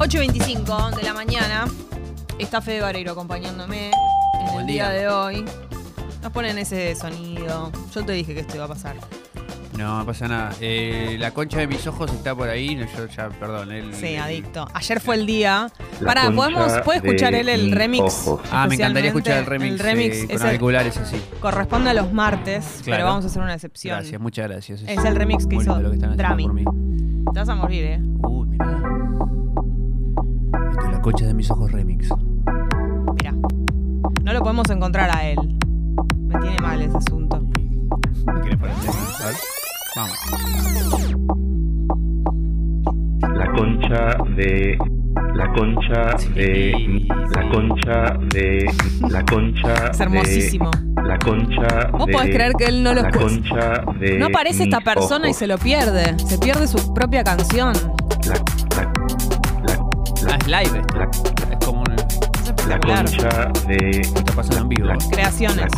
8.25 de la mañana. Está Fede Vareiro acompañándome en Buen el día. día. de hoy. Nos ponen ese sonido. Yo te dije que esto iba a pasar. No, no pasa nada. Eh, la concha de mis ojos está por ahí. No, yo ya, perdón. el- Sí, el- adicto. Ayer fue el día. La Pará, concha ¿podemos, ¿puede escuchar de él el mis remix? ojos. Ah, me encantaría escuchar el remix, El remix eh, es con el- auriculares así. corresponde a los martes, pero Claro. vamos a hacer una excepción. Gracias, muchas gracias. Es el remix que muy hizo lindo lo que están haciendo Drami. por mí. Te vas a morir, ¿eh? Uy, mirá. Esto es la concha de mis ojos remix. Mira. No lo podemos encontrar a él. Me tiene mal ese asunto. ¿Me querés poner el tema? A ver. Vamos. La concha de. La concha de. Sí. La concha de. La concha Es de- hermosísimo. La concha ¿Vos de. podés creer que él no lo La escucha? concha de. No aparece esta persona y se lo pierde. Se pierde su propia canción. Live. la, Es como un. La concha de. Pasando en vivo. La- Creaciones.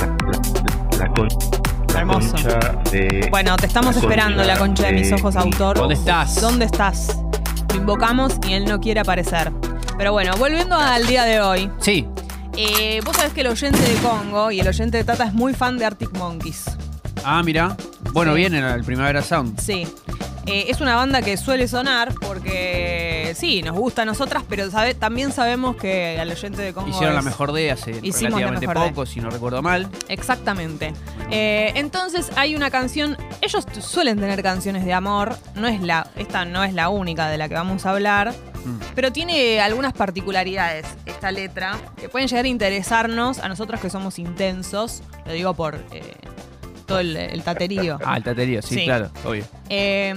La, la, la, Hermoso. de. Bueno, te estamos La esperando, la concha de mis ojos, autor. ¿Dónde estás? ¿Dónde estás? Lo invocamos y él no quiere aparecer. Pero bueno, volviendo al día de hoy. Sí. eh, vos sabés que el oyente de Congo y el oyente de Tata es muy fan de Arctic Monkeys. Ah, mira. Bueno, Sí. vienen al Primavera Sound. Sí. Eh, es una banda que suele sonar porque sí, nos gusta a nosotras, pero sabe- también sabemos que al oyente de Congo. Hicieron la mejor de hace relativamente mejor de. poco, si no recuerdo mal. Exactamente. Eh, entonces hay una canción. Ellos suelen tener canciones de amor. No es la. Esta no es la única de la que vamos a hablar. Mm. Pero tiene algunas particularidades esta letra que pueden llegar a interesarnos a nosotros que somos intensos. Lo digo por eh, todo el, el taterío. Ah, el taterío, sí, Sí. claro, obvio. Eh,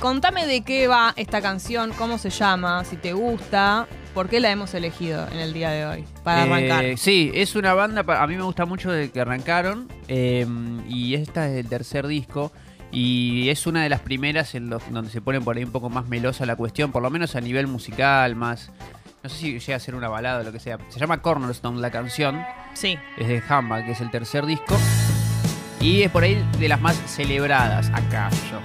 contame de qué va esta canción, cómo se llama, si te gusta, por qué la hemos elegido en el día de hoy, para Eh, arrancar. sí, es una banda, pa- a mí me gusta mucho de que arrancaron. eh, y esta es el tercer disco. Y es una de las primeras en los, donde se pone por ahí un poco más melosa la cuestión, por lo menos a nivel musical, más. No sé si llega a ser una balada o lo que sea. Se llama Cornerstone la canción. Sí. Es de Hamba, que es el tercer disco. Y es por ahí de las más celebradas acá yo.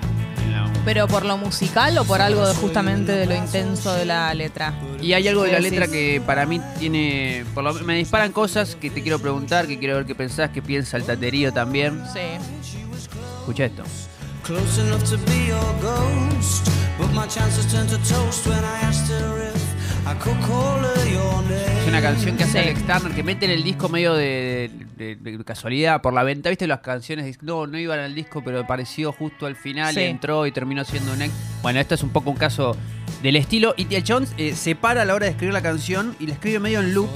¿Pero por lo musical o por algo de justamente de lo intenso de la letra? Y hay algo de la letra que para mí tiene. Por lo, me disparan cosas que te quiero preguntar, que quiero ver qué pensás, qué piensa el taterío también. Sí. Escucha esto. Una canción que hace Sí. Alex Turner, que mete en el disco medio de, de- de casualidad por la venta. ¿Viste las canciones? No, no iban al disco, pero apareció justo al final Sí. y entró y terminó siendo un ex. Bueno, esto es un poco un caso del estilo. Y el chabón eh, se para a la hora de escribir la canción y la escribe medio en loop.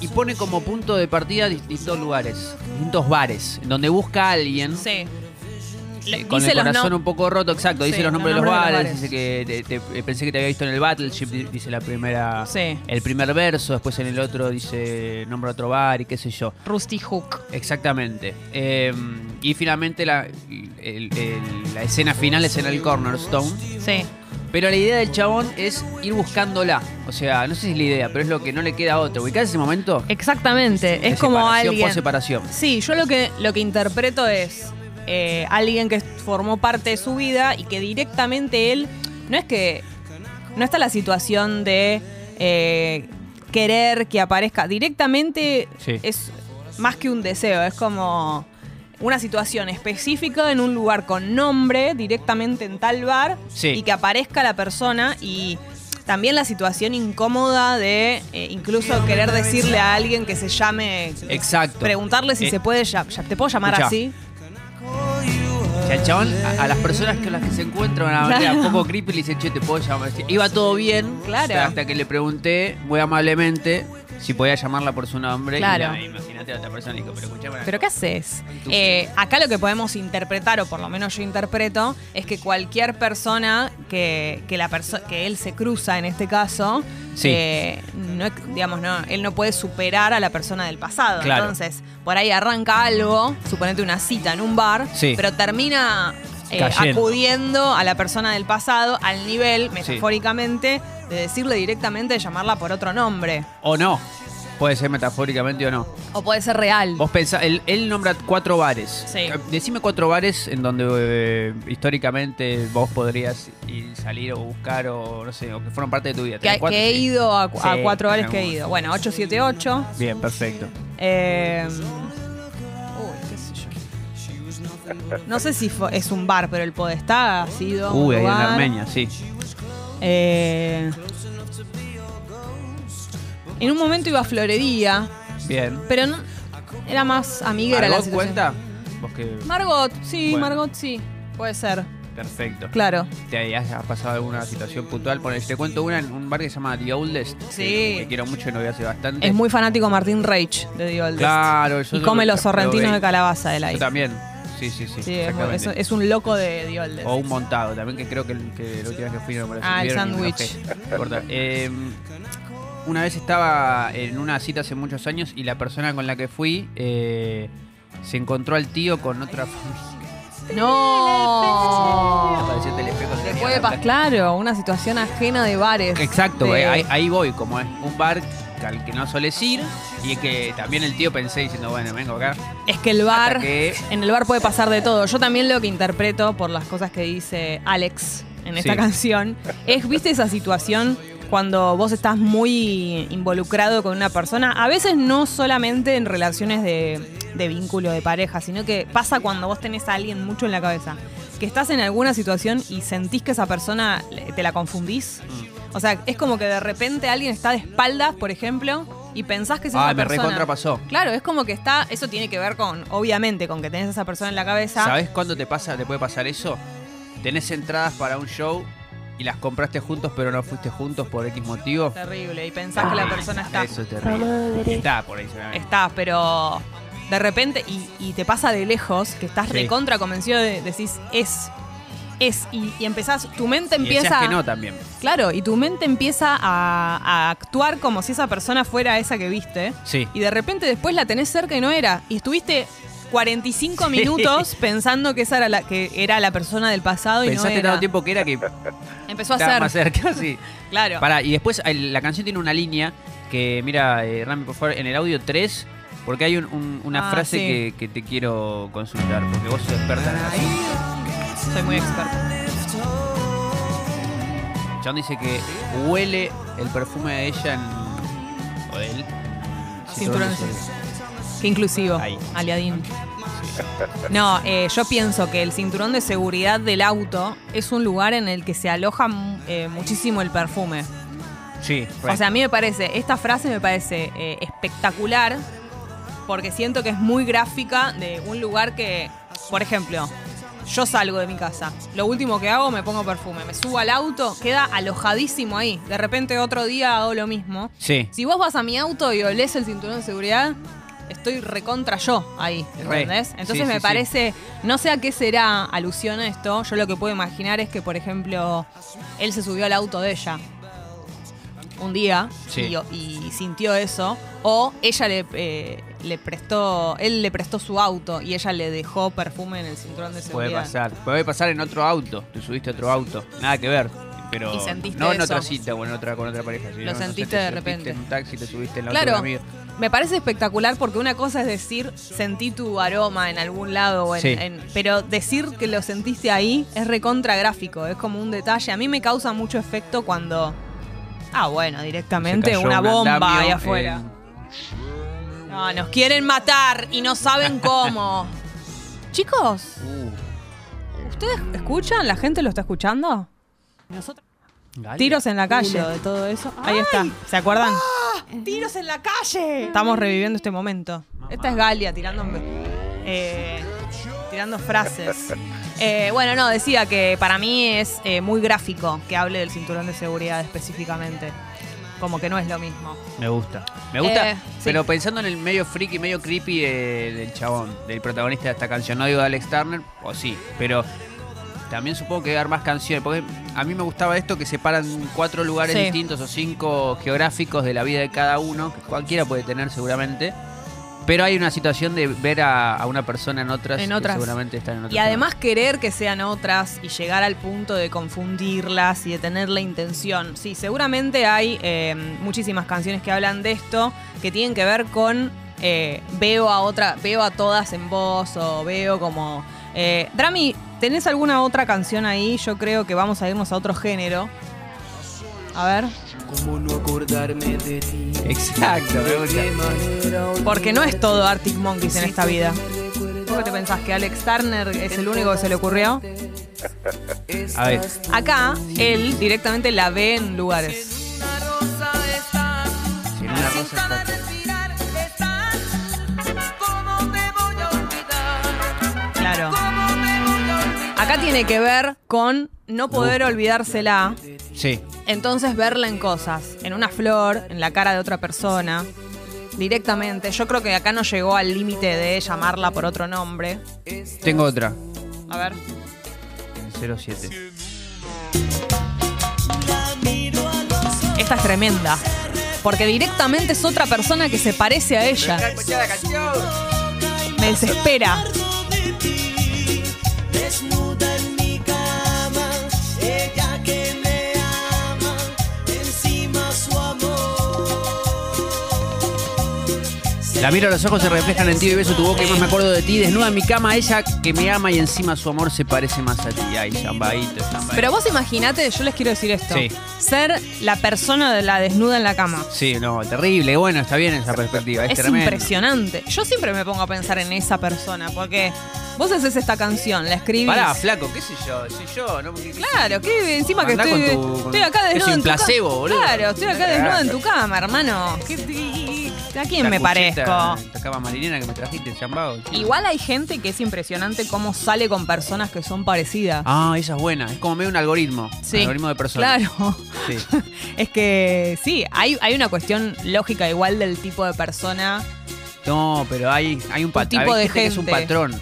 Y pone como punto de partida distintos lugares, distintos bares, en donde busca a alguien. Sí. Eh, con el corazón no- un poco roto, exacto. Dice los nombres de los los nombres de bares, dice que te- te- eh, pensé que te había visto en el Battleship, di- dice la primera, Sí. el primer verso, después en el otro dice nombra otro bar y qué sé yo. Rusty Hook. Exactamente. Eh, y finalmente la, el- el- la escena final es en el Cornerstone. Sí. Pero la idea del chabón es ir buscándola. O sea, no sé si es la idea, pero es lo que no le queda a otro. ¿Ubicás ese momento? Exactamente. Es como separación, alguien. post-separación. Sí, yo lo que, lo que interpreto es eh, alguien que formó parte de su vida y que directamente él. No es que. No está la situación de eh, querer que aparezca. Directamente Sí. es más que un deseo, es como una situación específica en un lugar con nombre, directamente en tal bar, Sí. y que aparezca la persona y. También la situación incómoda de eh, incluso querer decirle a alguien que se llame Exacto. preguntarle si Eh, se puede ya- te puedo llamar escuchá. así sea, el chabón, a, a las personas con las que se encuentra de una manera Claro. un poco creepy le dice, che, te puedo llamar. Iba todo bien, Claro. hasta que le pregunté muy amablemente si podía llamarla por su nombre. Claro. Imagínate a otra persona y dijo, pero escuchame. pero qué haces Eh, acá lo que podemos interpretar o por lo menos yo interpreto es que cualquier persona que, que la perso- que él se cruza en este caso Sí. eh, no, digamos no él no puede superar a la persona del pasado Claro. entonces por ahí arranca algo suponete una cita en un bar Sí. pero termina eh, acudiendo a la persona del pasado al nivel metafóricamente de decirle directamente de llamarla por otro nombre O no. Puede ser metafóricamente o no. O puede ser real. Vos pensás, él, él nombra cuatro bares. Sí. Eh, Decime cuatro bares en donde eh, históricamente vos podrías ir, salir o buscar o no sé, o que fueron parte de tu vida. Que, ¿Tenés cuatro? que he ido a, cuatro bares que he ido. Bueno, 878. Bien, perfecto. Eh, uy, qué sé yo. No sé si fue- es un bar, pero el Podestá ha sido. un Uy, ahí en. Armenia, sí. Eh, en un momento iba a Florería, Bien. pero no, era más amiguera la ¿Margot situación. cuenta? Vos que... Margot, sí, Bueno. Margot, sí. Puede ser, Perfecto. claro. ¿Te has pasado alguna situación puntual? Ponele, te cuento una en un bar que se llama The Oldest. Sí. Que, quiero mucho y no voy hace bastante. Es muy fanático Martín Reich de The Oldest. Claro. yo Y lo- come los lo sorrentinos de calabaza de la Yo isla. también. Sí, sí, sí. Sí, es, un loco de The Oldest. O un montado también, que creo que, el- que la última vez que fui no me lo Ah, el sándwich. Eh, una vez estaba en una cita hace muchos años y la persona con la que fui eh, se encontró al tío con otra familia. No. Se puede pasar, claro, una situación ajena de bares. Exacto, de- eh, ahí, ahí voy, como es un bar al que no soles ir y es que también el tío pensé diciendo, bueno, vengo acá. Es que el bar, que- en el bar puede pasar de todo. Yo también lo que interpreto por las cosas que dice Alex en esta Sí. canción es, ¿viste esa situación cuando vos estás muy involucrado con una persona? A veces no solamente en relaciones de, de vínculo de pareja, sino que pasa cuando vos tenés a alguien mucho en la cabeza. Que estás en alguna situación y sentís que esa persona te la confundís. Mm. O sea, es como que de repente alguien está de espaldas, por ejemplo, y pensás que es Ah, esa me persona. recontra pasó. Claro, es como que está. Eso tiene que ver con, obviamente, con que tenés a esa persona en la cabeza. ¿Sabes cuándo te pasa, te puede pasar eso? Tenés entradas para un show y las compraste juntos pero no fuiste juntos por X motivo. Terrible. Y pensás que la persona está. Eso es terrible. Está por ahí, seguramente. Está, pero de repente, y, y te pasa de lejos, que estás Sí. recontra convencido de decís, es. Es. Y, y empezás. Tu mente Y empieza. que no también. Claro, y tu mente empieza a, a actuar como si esa persona fuera esa que viste. Sí. Y de repente después la tenés cerca y no era. Y estuviste 45 Sí. minutos pensando que esa era la, que era la persona del pasado y Pensaste no era. tanto tiempo que era que Empezó a ser. más cerca, sí. Claro. Pará, y después la canción tiene una línea que, mira, eh, Rami, por favor, en el audio 3, porque hay un- un- una Ah, frase sí. que, que te quiero consultar, porque vos sos experta en eso. Soy muy experta. John dice que huele el perfume de ella en. o de él. Cinturón de Qué inclusivo, Ahí. aliadín. No, eh, yo pienso que el cinturón de seguridad del auto es un lugar en el que se aloja mu- eh, muchísimo el perfume. Sí, O sea, a mí me parece, esta frase me parece eh, espectacular porque siento que es muy gráfica de un lugar que, por ejemplo, yo salgo de mi casa, lo último que hago me pongo perfume, me subo al auto, queda alojadísimo ahí. De repente otro día hago lo mismo. sí. Si vos vas a mi auto y olés el cinturón de seguridad, estoy recontra yo ahí. ¿entendés? Entonces Sí, me sí, sí. parece, no sé a qué será alusión a esto, yo lo que puedo imaginar es que, por ejemplo, él se subió al auto de ella un día Sí. y, y sintió eso, o ella le, eh, le prestó, él le prestó su auto y ella le dejó perfume en el cinturón de Puede seguridad. pasar. Puede pasar en otro auto. Te subiste a otro auto. Nada que ver. Pero Y sentiste no en eso. otra cita o en otra con otra pareja. sino, Lo sentiste te de repente. En un taxi te subiste en la Claro, me parece espectacular porque una cosa es decir, sentí tu aroma en algún lado, o en- Sí. en- pero decir que lo sentiste ahí es recontra gráfico, es como un detalle. A mí me causa mucho efecto cuando, ah, bueno, directamente una un bomba ahí afuera. en- No, nos quieren matar y no saben cómo. Chicos, Uh, ¿ustedes escuchan? ¿La gente lo está escuchando? Galia. Tiros en la calle de todo eso. Ahí está. ¿Se acuerdan? ¡Tiros en la calle! Estamos reviviendo este momento. Esta es Galia tirando, eh, tirando frases. Eh, bueno, no, decía que para mí es eh, muy gráfico que hable del cinturón de seguridad específicamente. Como que no es lo mismo. Me gusta. Me gusta, Eh, sí. pero pensando en el medio freaky, medio creepy de- del chabón, del protagonista de esta canción. No digo de Alex Turner, o sí, pero también supongo que debe haber más canciones. Porque a mí me gustaba esto que separan cuatro lugares Sí. distintos o cinco geográficos de la vida de cada uno, que cualquiera puede tener seguramente. Pero hay una situación de ver a, a una persona en otras, En que seguramente están en otras. Y además querer que sean otras y llegar al punto de confundirlas y de tener la intención. Sí, seguramente hay eh, muchísimas canciones que hablan de esto, que tienen que ver con eh, veo a otra, veo a todas en voz o veo como. Eh, Drami, ¿tenés alguna otra canción ahí? Yo creo que vamos a irnos a otro género. A ver. ¿Cómo no acordarme de ti? Exacto, me gusta. ¿De manera Porque no es todo Arctic Monkeys en esta vida. ¿Vos qué te pensás que Alex Turner es el único que se le ocurrió? A ver, Acá, él directamente la ve en lugares. si en una rosa está. Claro. Acá tiene que ver con no poder olvidársela, Sí, entonces verla en cosas, en una flor, en la cara de otra persona, directamente. Yo creo que acá no llegó al límite de llamarla por otro nombre. tengo otra. A ver. El 07. Esta es tremenda. Porque directamente es otra persona que se parece a ella. Me desespera. La miro a los ojos, se reflejan en ti y beso tu boca y más me acuerdo de ti. Desnuda en mi cama, ella que me ama y encima su amor se parece más a ti. Ay, chambaito. Pero vos imaginate, yo les quiero decir esto. Sí. Ser la persona de la desnuda en la cama. Sí, no, terrible. Bueno, está bien esa perspectiva. Es, Es tremendo. impresionante. Yo siempre me pongo a pensar en esa persona, porque vos haces esta canción, la escribís. Pará, flaco, qué sé yo, soy yo. No, ¿qué- qué- Claro, que encima que estoy, con tu- con- estoy acá es desnudo un en tu placebo, cama. boludo. Claro, estoy acá desnudo en tu cama, hermano. ¿Qué- qué- ¿A quién me parezco? Esta cama marinera que me trajiste, chambado. Igual hay gente que es impresionante cómo sale con personas que son parecidas. Ah, esa es buena. Es como medio un algoritmo. Sí. Algoritmo de personas. Claro. Sí. Es que sí, hay, hay una cuestión lógica igual del tipo de persona. No, pero hay, hay un patrón. tipo de que es un gente. patrón.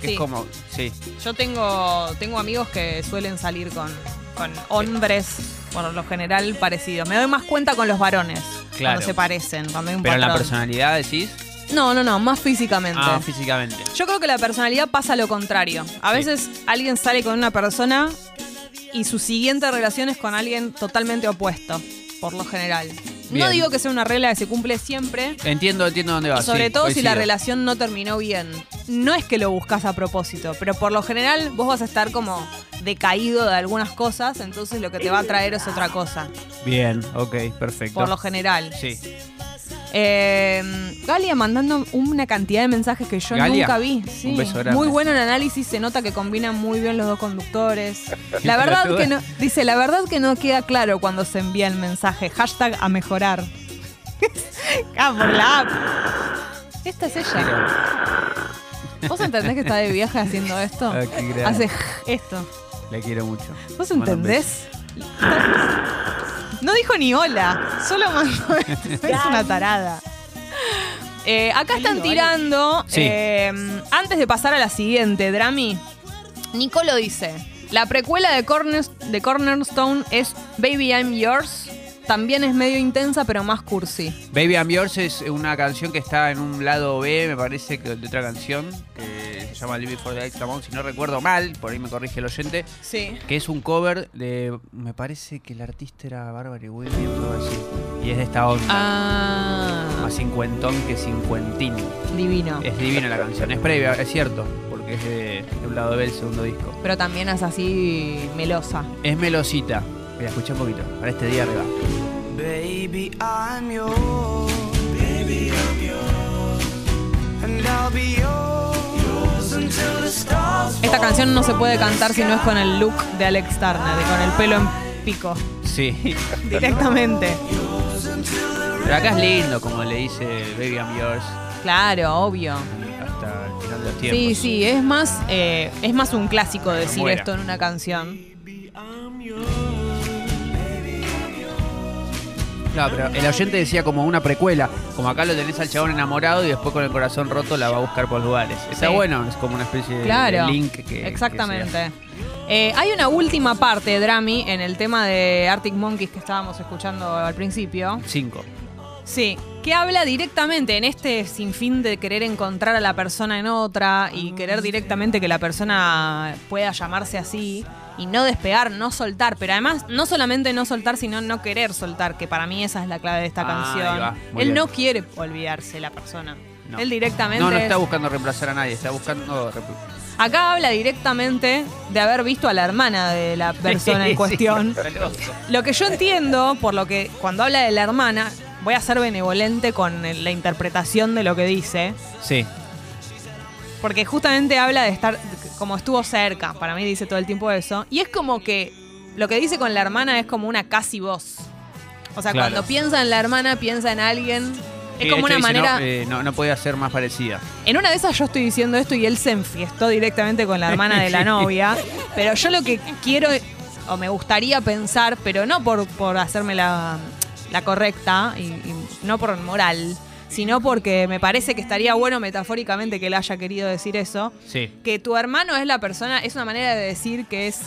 Que Sí. es como. Sí. Yo tengo, tengo amigos que suelen salir con, con hombres, por lo general, parecidos. Me doy más cuenta con los varones. Claro. Cuando se parecen, cuando hay un Pero en la patrón. personalidad decís. No, no, no, más físicamente. Ah, físicamente. Yo creo que la personalidad pasa lo contrario. A Sí. veces alguien sale con una persona y su siguiente relación es con alguien totalmente opuesto, por lo general. No digo que sea una regla que se cumple siempre, Entiendo, entiendo dónde vas. sobre sí, todo si la coincido. relación no terminó bien. No es que lo buscas a propósito, pero por lo general vos vas a estar como decaído de algunas cosas, entonces lo que te va a traer es otra cosa, Bien, ok, perfecto. por lo general. Sí. Eh, Galia mandando una cantidad de mensajes que yo Galia, nunca vi. Sí, un beso grande. Muy bueno el análisis, se nota que combinan muy bien los dos conductores. La verdad que no, dice, la verdad que no queda claro cuando se envía el mensaje. Hashtag a mejorar. ah, por la app. Esta es ella. ¿Vos entendés que está de viaje haciendo esto? Ah, qué. Hace esto. Le quiero mucho. ¿Vos un entendés? No dijo ni hola, solo mandó esto. Es una tarada. Eh, acá están tirando. Sí. eh, antes de pasar a la siguiente, Drami, Nicolo dice: La precuela de, Corner- de Cornerstone es Baby I'm Yours. También es medio intensa, pero más cursi. Baby I'm Yours es una canción que está en un lado B, me parece, que de otra canción, que se llama Living for the Extra si no recuerdo mal, por ahí me corrige el oyente, Sí. que es un cover de, me parece que el artista era Barbary Williams o algo así, y es de esta onda, Ah, más cincuentón que cincuentín. divino. Es divina la canción, es previa, es cierto, porque es de, de un lado B el segundo disco. Pero también es así melosa. Es melosita, mira, escucha un poquito, para este día arriba. Baby, I'm yours. Baby, I'm yours. And I'll be yours until the stars Esta canción no se puede cantar si no es con el look de Alex Turner, con el pelo en pico. Sí, Directamente. pero acá es lindo, como le dice Baby I'm Yours, Claro, obvio. hasta el final de los tiempos. Sí, sí, es más, eh, es más un clásico decir muera. esto en una canción. Claro, pero el oyente decía como una precuela. Como acá lo tenés al chabón enamorado y después con el corazón roto la va a buscar por lugares. Está Sí. bueno, es como una especie de- Claro. de link que. Exactamente. Eh, hay una última parte, Drami, en el tema de Arctic Monkeys que estábamos escuchando al principio. Cinco. Sí, que habla directamente en este sinfín de querer encontrar a la persona en otra y querer directamente que la persona pueda llamarse así y no despegar, no soltar, pero además no solamente no soltar, sino no querer soltar, que para mí esa es la clave de esta Ah, canción. Él bien. no quiere olvidarse la persona. No. Él directamente No, no es- está buscando reemplazar a nadie, está buscando. Acá habla directamente de haber visto a la hermana de la persona en cuestión. Lo que yo entiendo, por lo que cuando habla de la hermana, voy a ser benevolente con la interpretación de lo que dice, Sí, porque justamente habla de estar como estuvo cerca, para mí dice todo el tiempo eso, y es como que lo que dice con la hermana es como una casi voz. O sea, Claro. cuando piensa en la hermana, piensa en alguien. Es de como hecho una dice, manera... No, eh, no, no podía ser más parecida. En una de esas yo estoy diciendo esto y él se enfiestó directamente con la hermana de la novia. Pero yo lo que quiero, o me gustaría pensar, pero no por, por hacerme la, la correcta y, y no por moral, sino porque me parece que estaría bueno metafóricamente que él haya querido decir eso. Sí. Que tu hermano es la persona, es una manera de decir que es.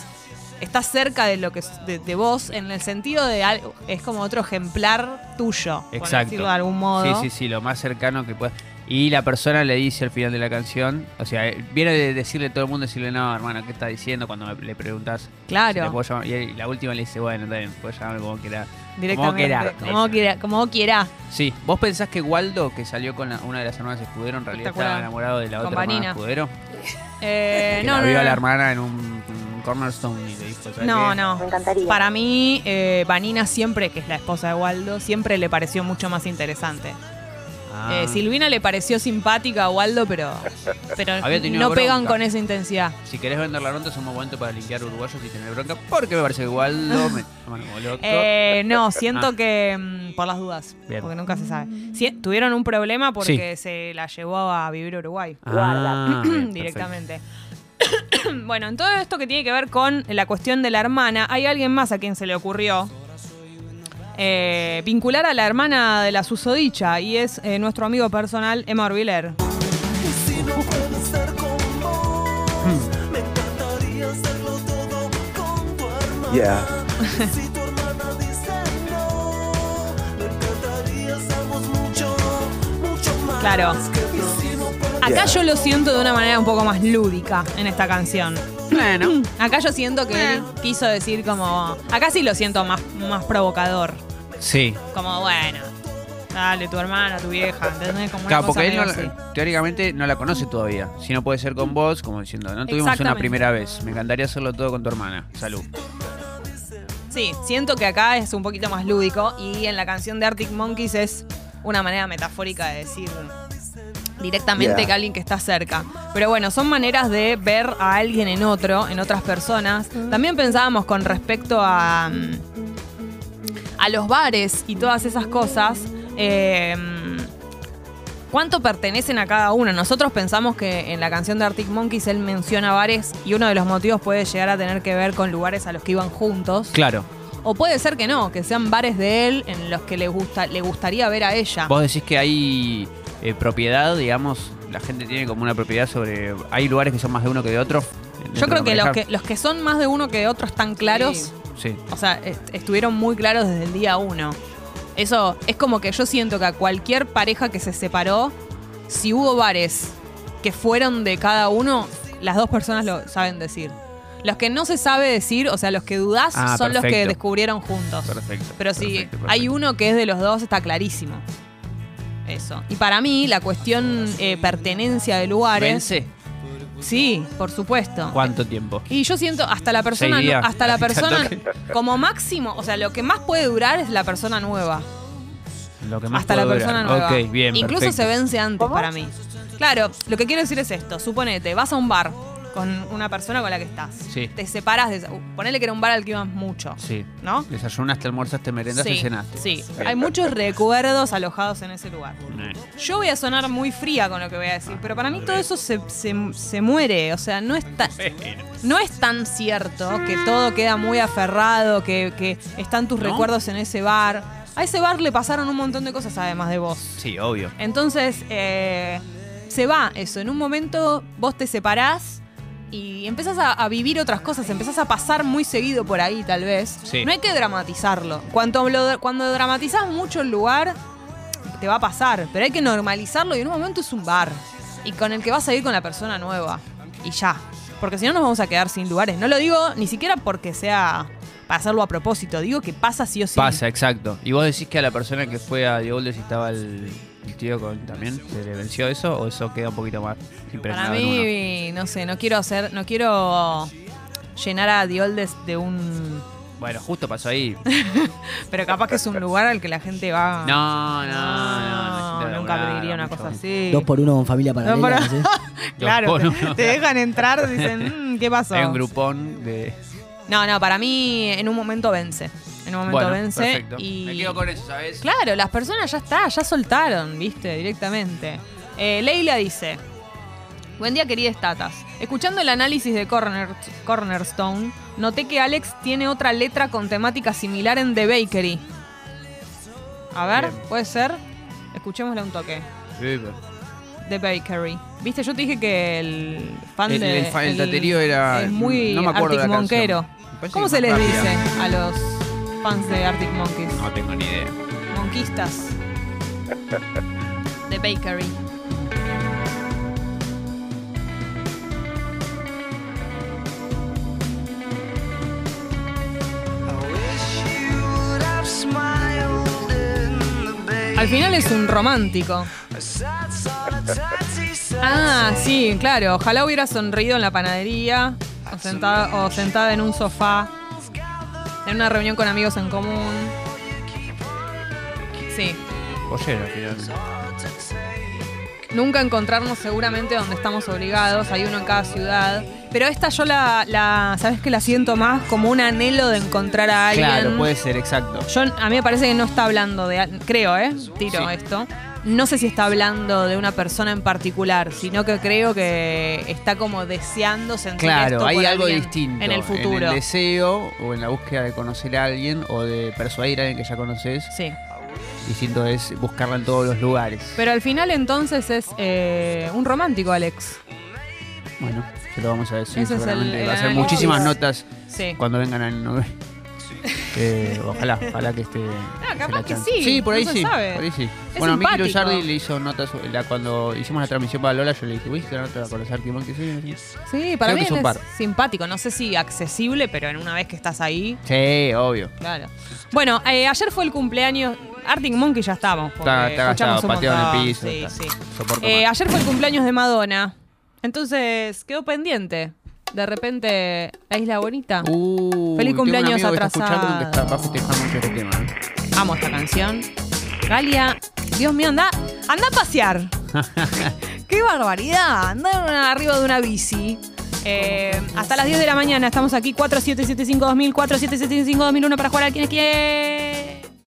Está cerca de lo que de, de vos en el sentido de algo, es como otro ejemplar tuyo, por Exacto. decirlo de algún modo. Sí, sí, sí, lo más cercano que pueda. Y la persona le dice al final de la canción, o sea, eh, viene de decirle a todo el mundo, decirle, no, hermano, ¿qué está diciendo? Cuando me- le preguntas. Claro. si puedo. Y él- la última le dice, bueno, bien, puedes llamarme como quiera. Directamente. quiera. Como quiera. Como quiera. Sí, ¿vos pensás que Waldo, que salió con la- una de las hermanas Escudero, en realidad estaba enamorado de la otra hermana Vanina. Escudero? Eh, que no, la no, vio no, a la no. hermana en un, un cornerstone y le dijo, ¿sabes No, qué? no. Me encantaría. Para mí, eh, Vanina siempre, que es la esposa de Waldo, siempre le pareció mucho más interesante. Ah. Eh, Silvina le pareció simpática a Waldo, pero, pero Había tenido no pegan con esa intensidad. Si querés vender la ronda es un buen momento para limpiar uruguayos y tener bronca, porque me parece que Waldo me toma como loco. Eh, no, siento Ah. que mm, por las dudas, Bien. porque nunca se sabe. Sí, tuvieron un problema porque se la llevó a vivir a Uruguay. Ah, bien, directamente. bueno, en todo esto que tiene que ver con la cuestión de la hermana, hay alguien más a quien se le ocurrió eh, vincular a la hermana de la susodicha y es eh, nuestro amigo personal Emma Orbiler. Si no hermana. Yeah. Claro. Y si no puedo Acá yo lo siento de una manera un poco más lúdica en esta canción. Bueno, Acá yo siento que él quiso decir como... Acá sí lo siento más, más provocador. Sí. Como, bueno, dale, tu hermana, tu vieja, ¿entendés? Como una Claro, cosa porque él no medio la- así. teóricamente no la conoce todavía. Si no puede ser con vos, como diciendo, no tuvimos una Exactamente. primera vez. Me encantaría hacerlo todo con tu hermana. Salud. Sí, siento que acá es un poquito más lúdico y en la canción de Arctic Monkeys es una manera metafórica de decir directamente Yeah. que alguien que está cerca. Pero bueno, son maneras de ver a alguien en otro, en otras personas. También pensábamos con respecto a, mm, a los bares y todas esas cosas. eh, ¿Cuánto pertenecen a cada uno? Nosotros pensamos que en la canción de Arctic Monkeys él menciona bares y uno de los motivos puede llegar a tener que ver con lugares a los que iban juntos. Claro. O puede ser que no, que sean bares de él en los que le, gusta, le gustaría ver a ella. Vos decís que hay eh, propiedad, digamos, la gente tiene como una propiedad sobre... Hay lugares que son más de uno que de otro. Yo creo que los, que los que son más de uno que de otro están claros. Sí. O sea, est- estuvieron muy claros desde el día uno. Eso es como que yo siento que a cualquier pareja que se separó, si hubo bares que fueron de cada uno, las dos personas lo saben decir. Los que no se sabe decir, o sea, los que dudás, Ah, son los que descubrieron juntos. Perfecto. Pero si perfecto, perfecto. hay uno que es de los dos, está clarísimo. Eso. Y para mí, la cuestión eh, pertenencia de lugares. ¿Vence? Sí, por supuesto. ¿Cuánto tiempo? Y yo siento hasta la persona, hasta la persona, como máximo, o sea, lo que más puede durar es la persona nueva. Lo que más hasta la persona nueva. Ok, bien, Incluso perfecto. se vence antes para mí. Claro, lo que quiero decir es esto. Suponete, vas a un bar con una persona con la que estás. Sí. Te separas de... Ponele que era un bar al que ibas mucho. Sí. ¿No? Desayunaste, almorzaste, merendaste, sí, cenaste. sí. Hay muchos recuerdos alojados en ese lugar. Eh. Yo voy a sonar muy fría con lo que voy a decir, pero para mí todo eso se, se- se muere. O sea, no es, tan, no es tan cierto que todo queda muy aferrado, que, que están tus ¿No? recuerdos en ese bar. A ese bar le pasaron un montón de cosas además de vos. Sí, obvio. Entonces, eh, se va eso. En un momento vos te separás y empezás a, a vivir otras cosas, empezás a pasar muy seguido por ahí, tal vez. Sí. No hay que dramatizarlo. Cuando, lo- cuando dramatizás mucho el lugar, te va a pasar, pero hay que normalizarlo y en un momento es un bar. Y con el que vas a ir con la persona nueva. Y ya. Porque si no nos vamos a quedar sin lugares. No lo digo ni siquiera porque sea para hacerlo a propósito. Digo que pasa sí o sí. Pasa, exacto. ¿Y vos decís que a la persona que fue a The Oldest estaba el, el tío con también? ¿Se le venció eso o eso queda un poquito más impregnado Para mí, no sé, no quiero hacer, no quiero llenar a Dioldes de un... Bueno, justo pasó ahí. Pero capaz que es un lugar al que la gente va... No, no, no. necesito nunca pediría una cosa así. Dos por uno con familia paralela. ¿sí? claro, te, te dejan entrar, dicen, "Mm, ¿qué pasó? Hay un grupón de. No, no, para mí en un momento vence. En un momento Bueno, vence. perfecto. Y... Me quedo con eso, ¿sabes? Claro, las personas ya está, ya soltaron, viste, directamente. Eh, Leila dice: Buen día, queridas tatas. Escuchando el análisis de Corner, Cornerstone, noté que Alex tiene otra letra con temática similar en The Bakery. A ver, Bien. puede ser. Escuchémosle un toque. Sí, The Bakery. Viste, yo te dije que el fan El- de. el el taterío era- Es muy no me acuerdo la ¿Cómo se es les dice a los fans de Arctic Monkeys? No tengo ni idea. Monquistas. The Bakery. Al final es un romántico. Ah, sí, claro. Ojalá hubiera sonreído en la panadería o sentada, o sentada en un sofá en una reunión con amigos en común. Sí. Oye, al final. Nunca encontrarnos seguramente donde estamos obligados, hay uno en cada ciudad. Pero esta yo la, la ¿sabes que la siento más? Como un anhelo de encontrar a alguien. Claro, puede ser, exacto. Yo, a mí me parece que no está hablando de. Creo, ¿eh? Tiro Sí. esto. No sé si está hablando de una persona en particular, sino que creo que está como deseando sentir Claro, esto hay por algo distinto. En el futuro. En el deseo o en la búsqueda de conocer a alguien o de persuadir a alguien que ya conoces. Sí. Distinto es buscarla en todos los lugares. Pero al final entonces es eh, un romántico, Alex. Bueno, se lo vamos a decir Ese es el- seguramente. el Va a ser análisis. muchísimas notas Sí. cuando vengan al nove- Eh, ojalá, ojalá que esté. se capaz la que sí, Sí, por ahí no se sí. sabe. Por ahí sí. Es bueno, a Miki simpático. Luzardi le hizo notas la- cuando hicimos la transmisión para Lola. Yo le dije, ¿viste la nota con los Arctic Monkeys? Sí, sí. Sí, para Creo mí es un es par. simpático. No sé si accesible, pero en una vez que estás ahí, Sí, obvio. claro. Bueno, eh, ayer fue el cumpleaños. Arctic Monkey ya estamos. Está, está un pateado en el piso. Sí, está. sí. Eh, más. ayer fue el cumpleaños de Madonna. Entonces quedó pendiente. De repente, la isla bonita. Uh, Feliz cumpleaños amigo que está escuchando que atrasado. está, va a festejar mucho este tema. ¿eh? Amo esta canción. Galia, Dios mío, anda, anda a pasear. ¡Qué barbaridad! Anda arriba de una bici. Eh, hasta las 10 de la mañana estamos aquí, 4775-2000, 4775-2001 para jugar a quienes quieren.